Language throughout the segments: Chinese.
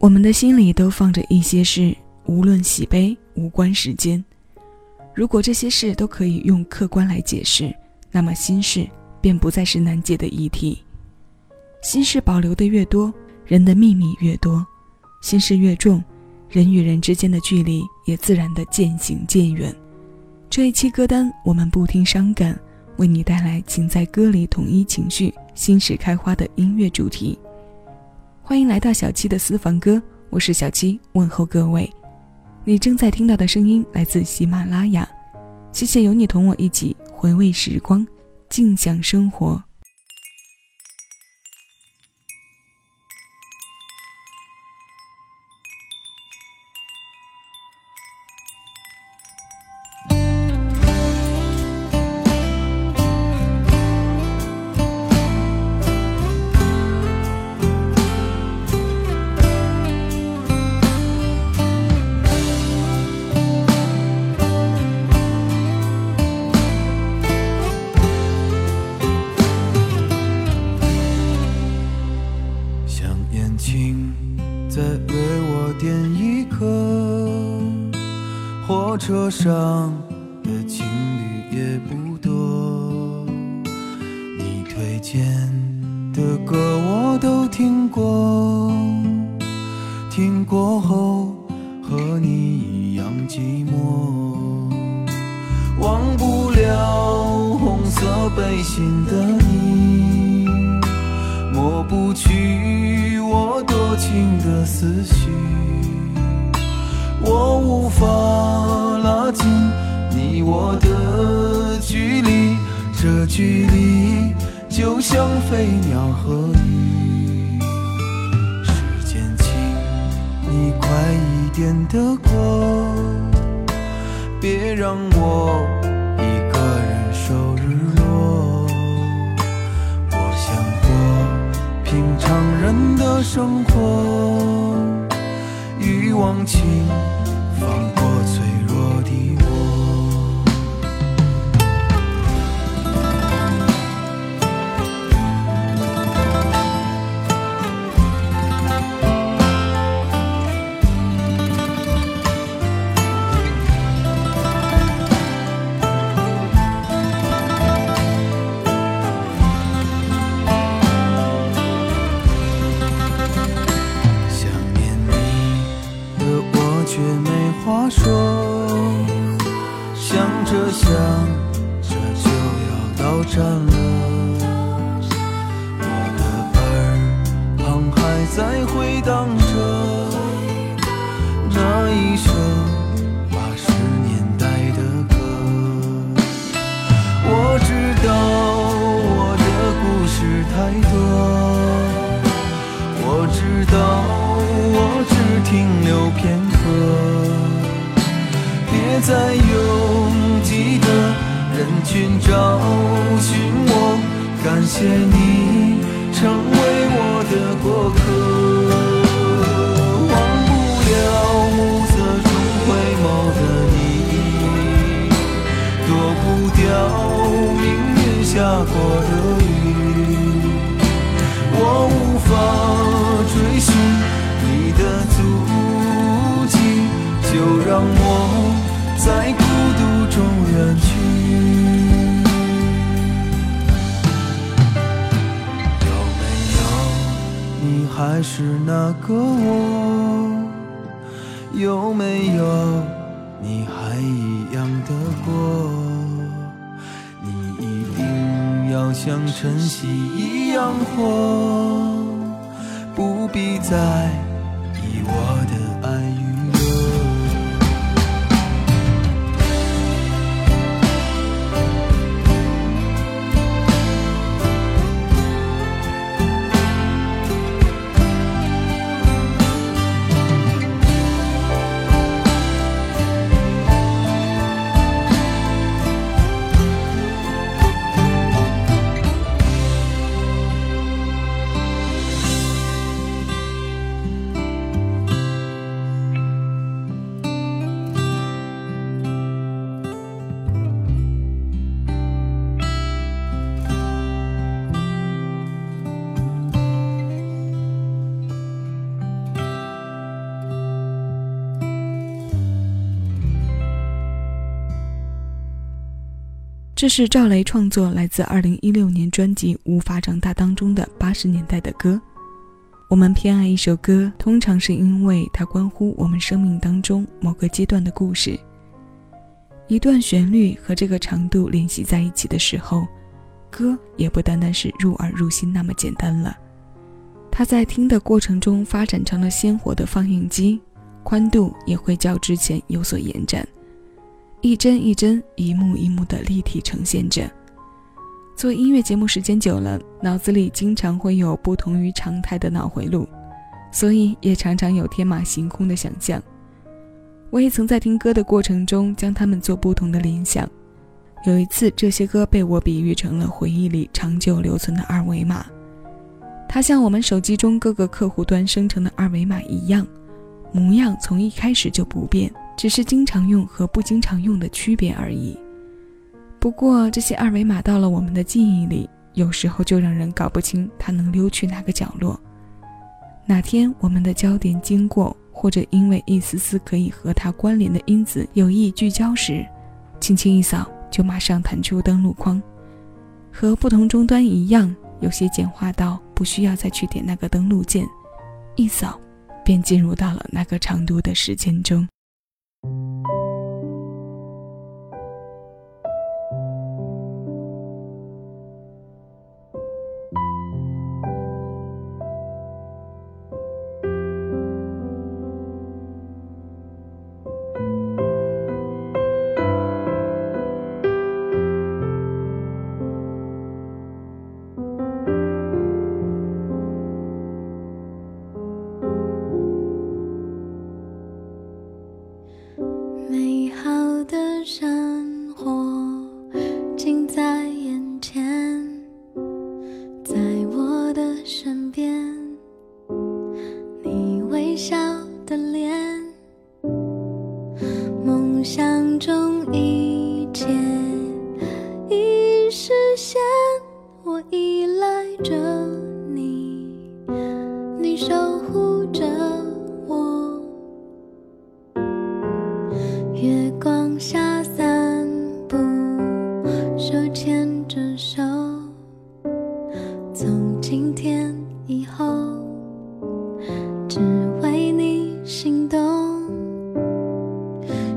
我们的心里都放着一些事，无论喜悲，无关时间。如果这些事都可以用客观来解释，那么心事便不再是难解的议题。心事保留的越多，人的秘密越多；心事越重，人与人之间的距离也自然的渐行渐远。这一期歌单，我们不听伤感，为你带来请在歌里统一情绪、心事开花的音乐主题。欢迎来到小七的私房歌，我是小七，问候各位。你正在听到的声音来自喜马拉雅，谢谢有你同我一起回味时光，静享生活。间的歌我都听过，听过后和你一样寂寞，忘不了红色背心的你，抹不去我多情的思绪，我无法。拉近你我的距离，这距离就像飞鸟和鱼。时间，请你快一点的过，别让我一个人守日落。我想过平常人的生活，欲望请放。说。找寻我，感谢你。在意我的这是赵雷创作来自2016年专辑《无法长大》当中的八十年代的歌。我们偏爱一首歌，通常是因为它关乎我们生命当中某个阶段的故事。一段旋律和这个长度联系在一起的时候，歌也不单单是入耳入心那么简单了。它在听的过程中发展成了鲜活的放映机，宽度也会较之前有所延展，一帧一帧、一幕一幕的立体呈现着。做音乐节目时间久了，脑子里经常会有不同于常态的脑回路，所以也常常有天马行空的想象。我也曾在听歌的过程中将它们做不同的联想。有一次，这些歌被我比喻成了回忆里长久留存的二维码，它像我们手机中各个客户端生成的二维码一样，模样从一开始就不变，只是经常用和不经常用的区别而已。不过，这些二维码到了我们的记忆里，有时候就让人搞不清它能溜去哪个角落。哪天我们的焦点经过。或者因为一丝丝可以和它关联的因子有意聚焦时，轻轻一扫就马上弹出登录框，和不同终端一样，有些简化到不需要再去点那个登录键，一扫便进入到了那个长度的时间中。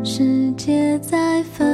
世界在分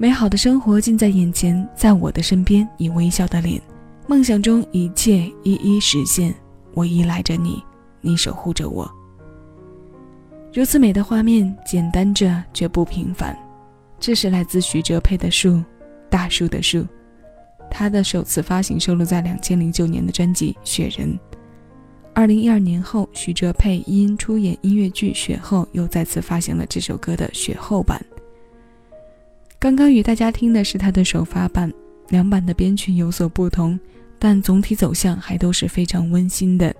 美好的生活近在眼前，在我的身边，你微笑的脸，梦想中一切一一实现。我依赖着你，你守护着我。如此美的画面，简单着却不平凡。这是来自徐哲佩的《树》，大树的树。他的首次发行收录在两千零九年的专辑《雪人》。二零一二年后，徐哲佩因出演音乐剧《雪后》，又再次发行了这首歌的雪后版。刚刚与大家听的是他的首发版，两版的编曲有所不同，但总体走向还都是非常温馨的。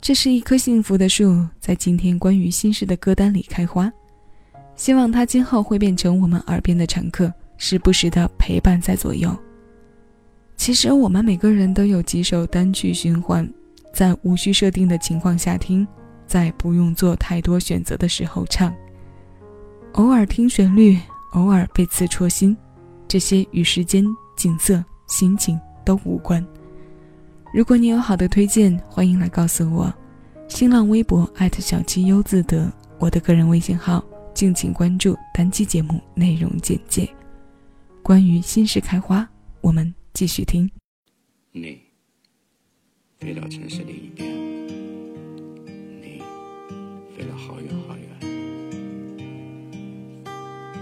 这是一棵幸福的树，在今天关于心事的歌单里开花。希望它今后会变成我们耳边的常客，时不时的陪伴在左右。其实我们每个人都有几首单曲循环，在无需设定的情况下听，在不用做太多选择的时候唱，偶尔听旋律。偶尔被刺戳心，这些与时间、景色、心情都无关。如果你有好的推荐，欢迎来告诉我。新浪微博小七优自得，我的个人微信号，敬请关注单期节目内容简介。关于心事开花，我们继续听。你飞到城市另一边，你飞了好远好远。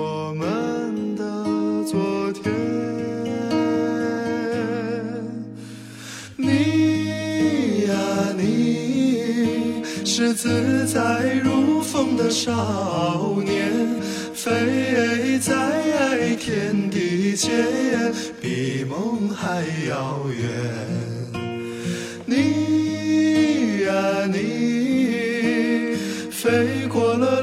我们的昨天。你呀你，是自在如风的少年，飞在天地间，比梦还遥远。你呀你，飞过了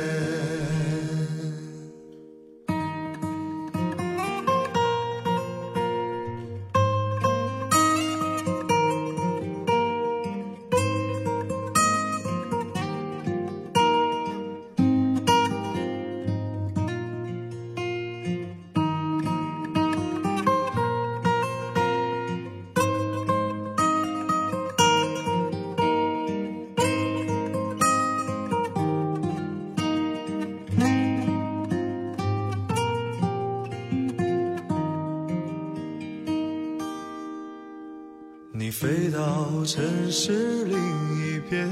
是另一边，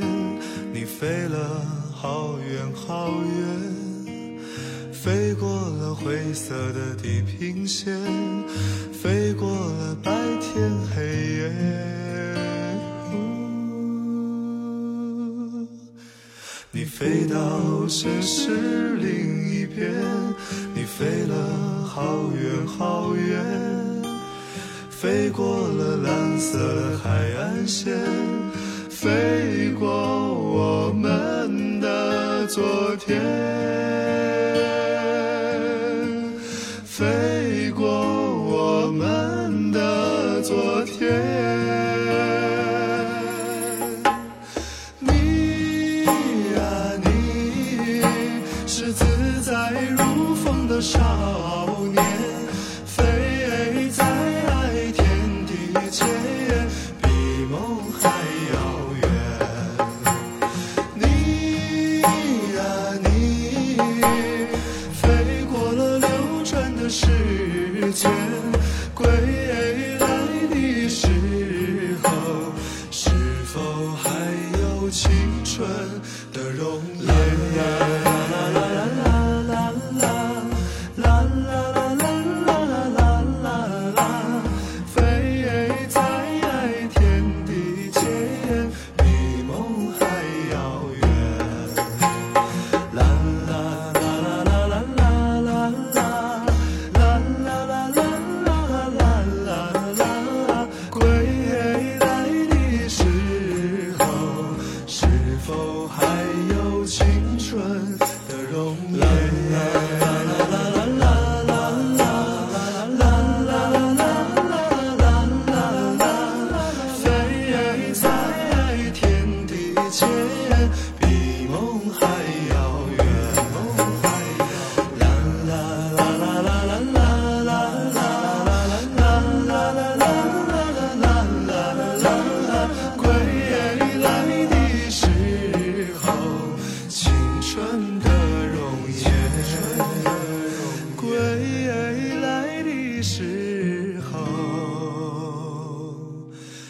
你飞了好远好远，飞过了灰色的地平线，飞过了白天黑夜。你飞到城市另一边，你飞了好远好远。飞过了蓝色海岸线，飞过我们的昨天，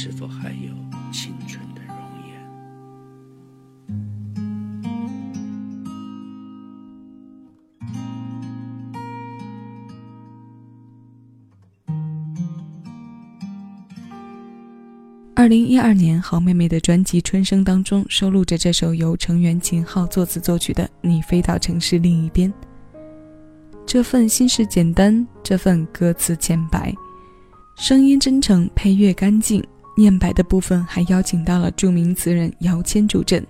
是否还有青春的容颜？二零一二年，好妹妹的专辑《春生》当中收录着这首由成员秦昊作词作曲的《你飞到城市另一边》。这份心事简单，这份歌词浅白，声音真诚，配乐干净，念白的部分还邀请到了著名词人姚谦助阵。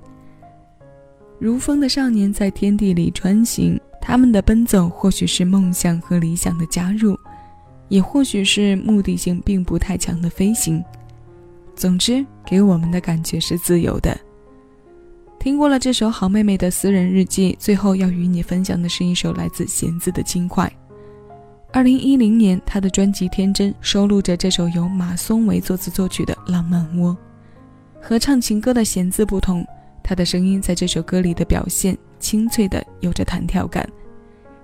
如风的少年在天地里穿行，他们的奔走或许是梦想和理想的加入，也或许是目的性并不太强的飞行。总之，给我们的感觉是自由的。听过了这首好妹妹的私人日记，最后要与你分享的是一首来自弦子的轻快。二零一零年，他的专辑《天真》收录着这首由马松为作词作曲的《浪漫窝》。和唱情歌的弦子不同，他的声音在这首歌里的表现清脆的，有着弹跳感。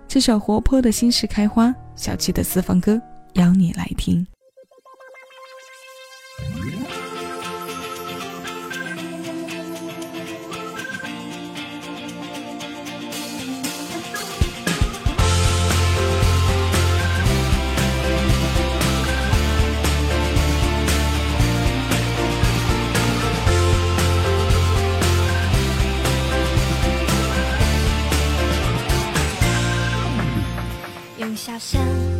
这首活泼的心事开花，小气的私房歌，邀你来听。林小山。